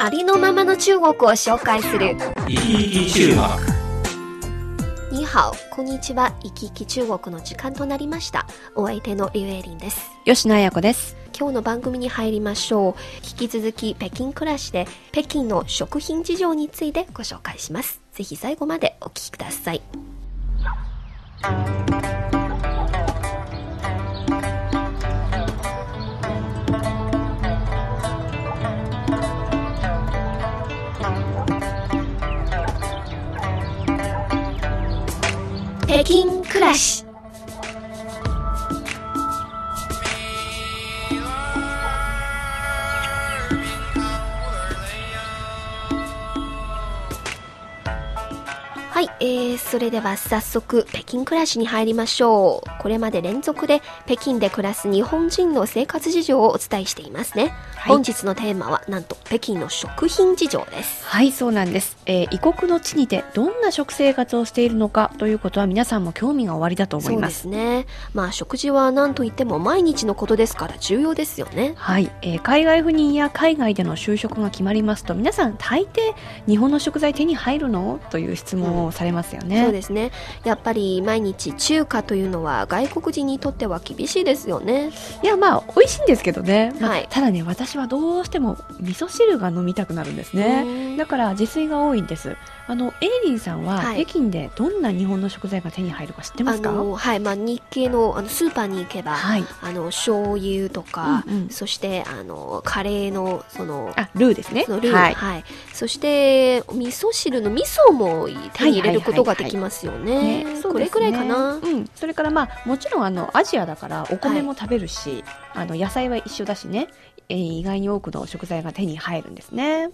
ありのままの中国を紹介する。生き生き中国。に好こんにちは。生き生き中国の時間となりました。お相手のリュウエリンです。吉野彩子です。今日の番組に入りましょう。引き続き北京暮らしで北京の食品事情についてご紹介します。ぜひ最後までお聞きくださいはい、えー、それでは早速北京暮らしに入りましょう。これまで連続で北京で暮らす日本人の生活事情をお伝えしていますね。はい本日のテーマはなんと北京の食品事情です。はい、そうなんです。えー異国の地にてどんな食生活をしているのかということは皆さんも興味がおありだと思いそうでます。すね。まあ食事は何と言っても毎日のことですから重要ですよね。はい、えー海外赴任や海外での就職が決まりますと皆さん大抵日本の食材手に入るの？という質問をされますよね。そうですね。やっぱり毎日中華というのは外国人にとっては厳しいですよね。いやまあ美味しいんですけどね、まあはいただね私はどうしても味噌汁が飲みたくなるんですね。ねだから自炊が多いんです。あのエイリンさんははい北京でどんな日本の食材が手に入るか知ってまあすか？のはい、まあ日系のあのスーパーに行けば、はい。あの醤油とか、うんうんそしてあのカレーのそのあルーですね。ルー、ははいい、そして味噌汁の味噌も手に入れることができますよね。これくらいかな。うん、それからまあもちろんあのアジアだからお米も食べるし、あの野菜は一緒だしね、えー意外に多くの食材が手に入るんですね。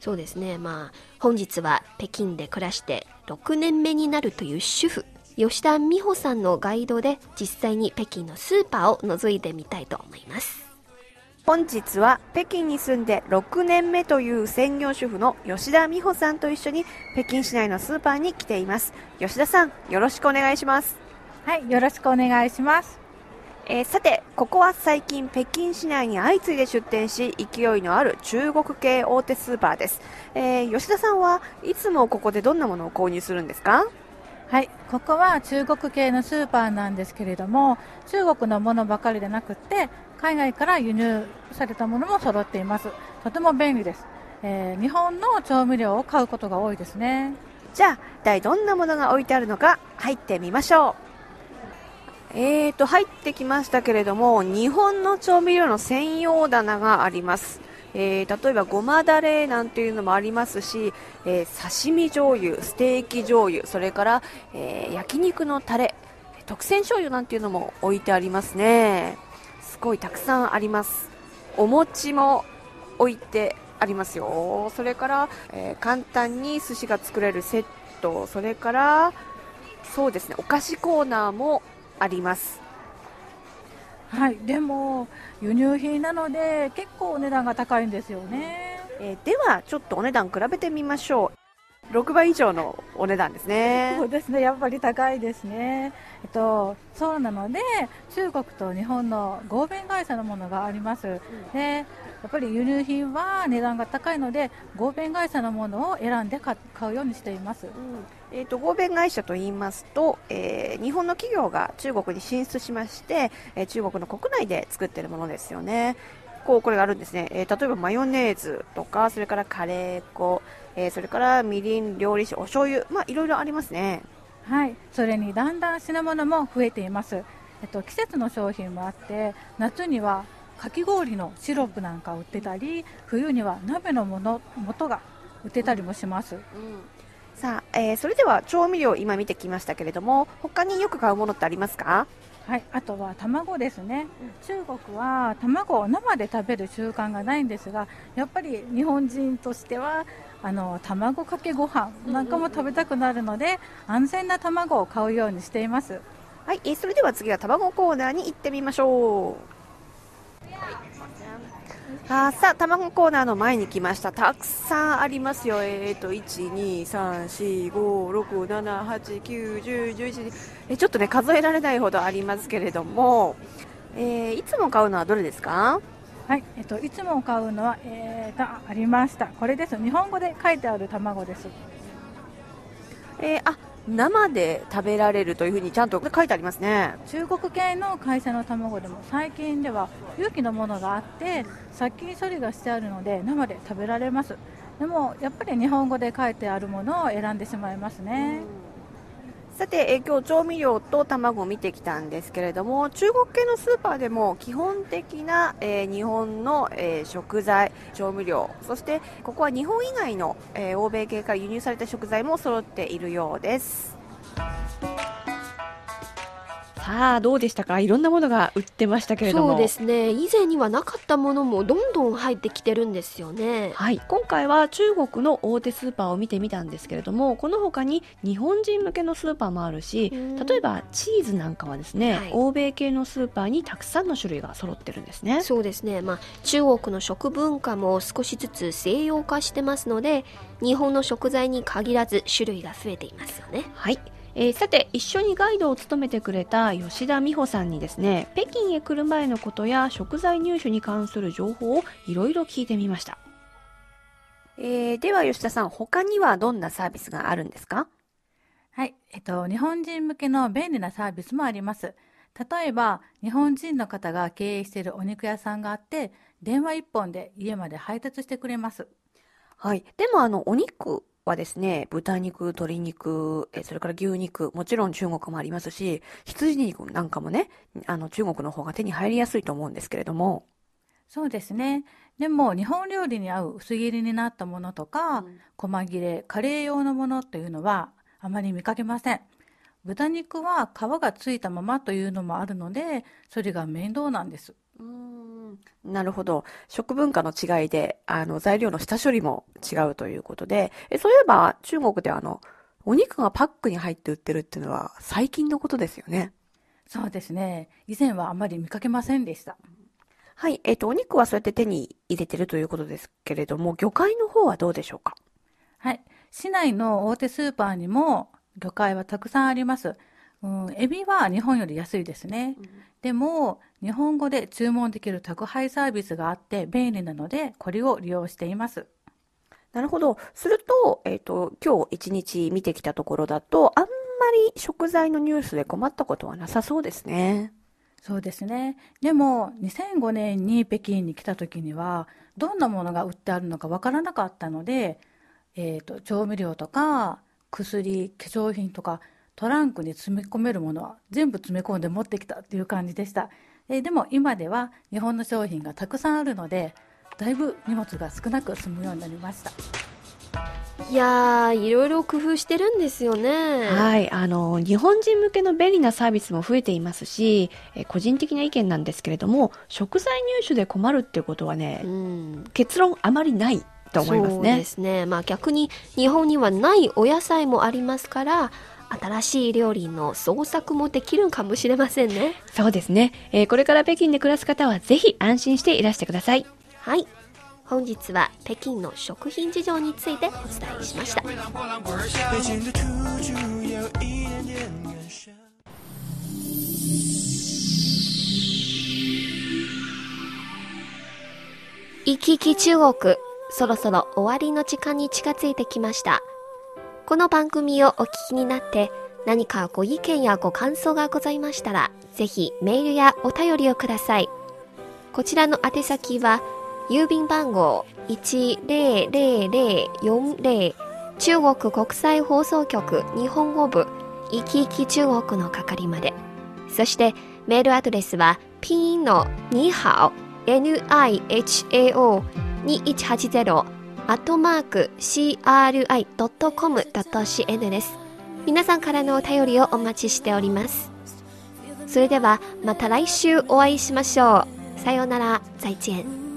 そうですね。まあ本日は北京で暮らして6年目になるという主婦吉田美穂さんのガイドで実際に北京のスーパーを覗いてみたいと思います。本日は北京に住んで6年目という専業主婦の吉田美穂さんと一緒に北京市内のスーパーに来ています。吉田さんよろしくお願いします、はい、よろしくお願いします。えーさてここは最近北京市内に相次いで出店し勢いのある中国系大手スーパーです、えー吉田さんはいつもここでどんなものを購入するんですか？はい、ここは中国系のスーパーなんですけれども、中国のものばかりでなくて、海外から輸入されたものも揃っています。とても便利です。えー日本の調味料を買うことが多いですね。じゃあ一体どんなものが置いてあるのか入ってみましょうえーと入ってきましたけれども日本の調味料の専用棚があります、えー例えばごまだれなんていうのもありますし、えー刺身醤油ステーキ醤油それから、えー焼肉のタレ特選醤油なんていうのも置いてありますね。すごいたくさんあります。お餅も置いてありますよ。それから、えー簡単に寿司が作れるセットそれからそうですねお菓子コーナーもあります。はい、でも、輸入品なので、結構お値段が高いんですよね。えーではちょっとお値段比べてみましょう6倍以上のお値段ですねそうですね、やっぱり高いですね。えっと、そうなので、中国と日本の合弁会社のものがあります。で、やっぱり輸入品は値段が高いので、合弁会社のものを選んで買買うようにしています。えー、と合弁会社といいますと、えー日本の企業が中国に進出しまして、えー中国の国内で作っているものですよね。こうこれがあるんですね、えー例えばマヨネーズとかそれからカレー粉、えーそれからみりん料理酒お醤油まあいろいろありますねはい、それにだんだん品物も増えています。えっと、季節の商品もあって、夏にはかき氷のシロップなんかを売ってたり、冬には鍋のもの元が売ってたりもします。さあ、えーそれでは調味料今見てきましたけれども他によく買うものってありますか？はい、あとは卵ですね、中国は卵を生で食べる習慣がないんですがやっぱり日本人としてはあの卵かけご飯なんかも食べたくなるので、安全な卵を買うようにしています。はい、えーそれでは次は卵コーナーに行ってみましょう。あーさあ、卵コーナーの前に来ました。たくさんありますよ。えーと、1、2、3、4、5、6、7、8、9、10、11、えーちょっとね、数えられないほどありますけれども、えーいつも買うのはどれですか？はい、えっと、いつも買うのは、えーと、あありました。これです。日本語で書いてある卵です。えーあ、生で食べられるというふうにちゃんと書いてありますね。中国系の会社の卵でも最近では有機のものがあって殺菌処理がしてあるので生で食べられますでもやっぱり日本語で書いてあるものを選んでしまいますね、さて、えー今日調味料と卵を見てきたんですけれども中国系のスーパーでも基本的な、えー日本の、えー食材調味料そしてここは日本以外の、えー欧米系から輸入された食材も揃っているようです。さあどうでしたか？いろんなものが売ってましたけれども。そうですね。以前にはなかったものもどんどん入ってきてるんですよね。はい、今回は中国の大手スーパーを見てみたんですけれどもこの他に日本人向けのスーパーもあるしうん。例えばチーズなんかはですね、はい。欧米系のスーパーにたくさんの種類が揃ってるんですね。そうですね、まあ、中国の食文化も少しずつ西洋化してますので日本の食材に限らず種類が増えていますよね。はい、えーさて一緒にガイドを務めてくれた吉田美穂さんにですね北京へ来る前のことや食材入手に関する情報をいろいろ聞いてみましたえーでは吉田さん他にはどんなサービスがあるんですか？はい、えっと、日本人向けの便利なサービスもあります。例えば、日本人の方が経営しているお肉屋さんがあって、電話一本で家まで配達してくれます。はい。でもあの、お肉はですね、豚肉、鶏肉、えそれから牛肉、もちろん中国もありますし、羊肉なんかもね、あの、中国の方が手に入りやすいと思うんですけれども。そうですね。でも、日本料理に合う薄切りになったものとか、細切れ、カレー用のものというのはあまり見かけません。豚肉は皮がついたままというのもあるので、それが面倒なんです。うーんなるほど。食文化の違いで、あの、材料の下処理も違うということで、えそういえば中国であの、お肉がパックに入って売ってるっていうのは最近のことですよね。そうですね。以前はあまり見かけませんでした。はい。えっ、と、お肉はそうやって手に入れてるということですけれども、魚介の方はどうでしょうか？はい。市内の大手スーパーにも魚介はたくさんあります。うん、エビは日本より安いですね。でも、日本語で注文できる宅配サービスがあって便利なので、これを利用しています。なるほど。すると、えっ、と、今日一日見てきたところだと、あんまり食材のニュースで困ったことはなさそうですね。そうですね。でも、2005年に北京に来た時には、どんなものが売ってあるのかわからなかったので、えっ、と、調味料とか、薬、化粧品とか、トランクに詰め込めるものは全部詰め込んで持ってきたっていう感じでした。えーでも今では日本の商品がたくさんあるので、だいぶ荷物が少なく済むようになりました。いやーいろいろ工夫してるんですよねはい、あの、日本人向けの便利なサービスも増えていますし、え個人的な意見なんですけれども、食材入手で困るっていうことはね、うん結論あまりないと思いますそうでね。すねまあ逆に日本にはないお野菜もありますから新しい料理の創作もできるかもしれませんね。そうですね、えーこれから北京で暮らす方はぜひ安心していらしてください。はい。本日は北京の食品事情についてお伝えしました。行き来中国。そろそろ終わりの時間に近づいてきましたこの番組をお聞きになって何かご意見やご感想がございましたらぜひメールやお便りをください。こちらの宛先は郵便番号100040中国国際放送局日本語部いきいき中国の係まで。そしてメールアドレスはピンのに好 nihao2180 アットマーク CRI.com.cn です。皆さんからのお便りをお待ちしております。それではまた来週お会いしましょう。さようなら、再见。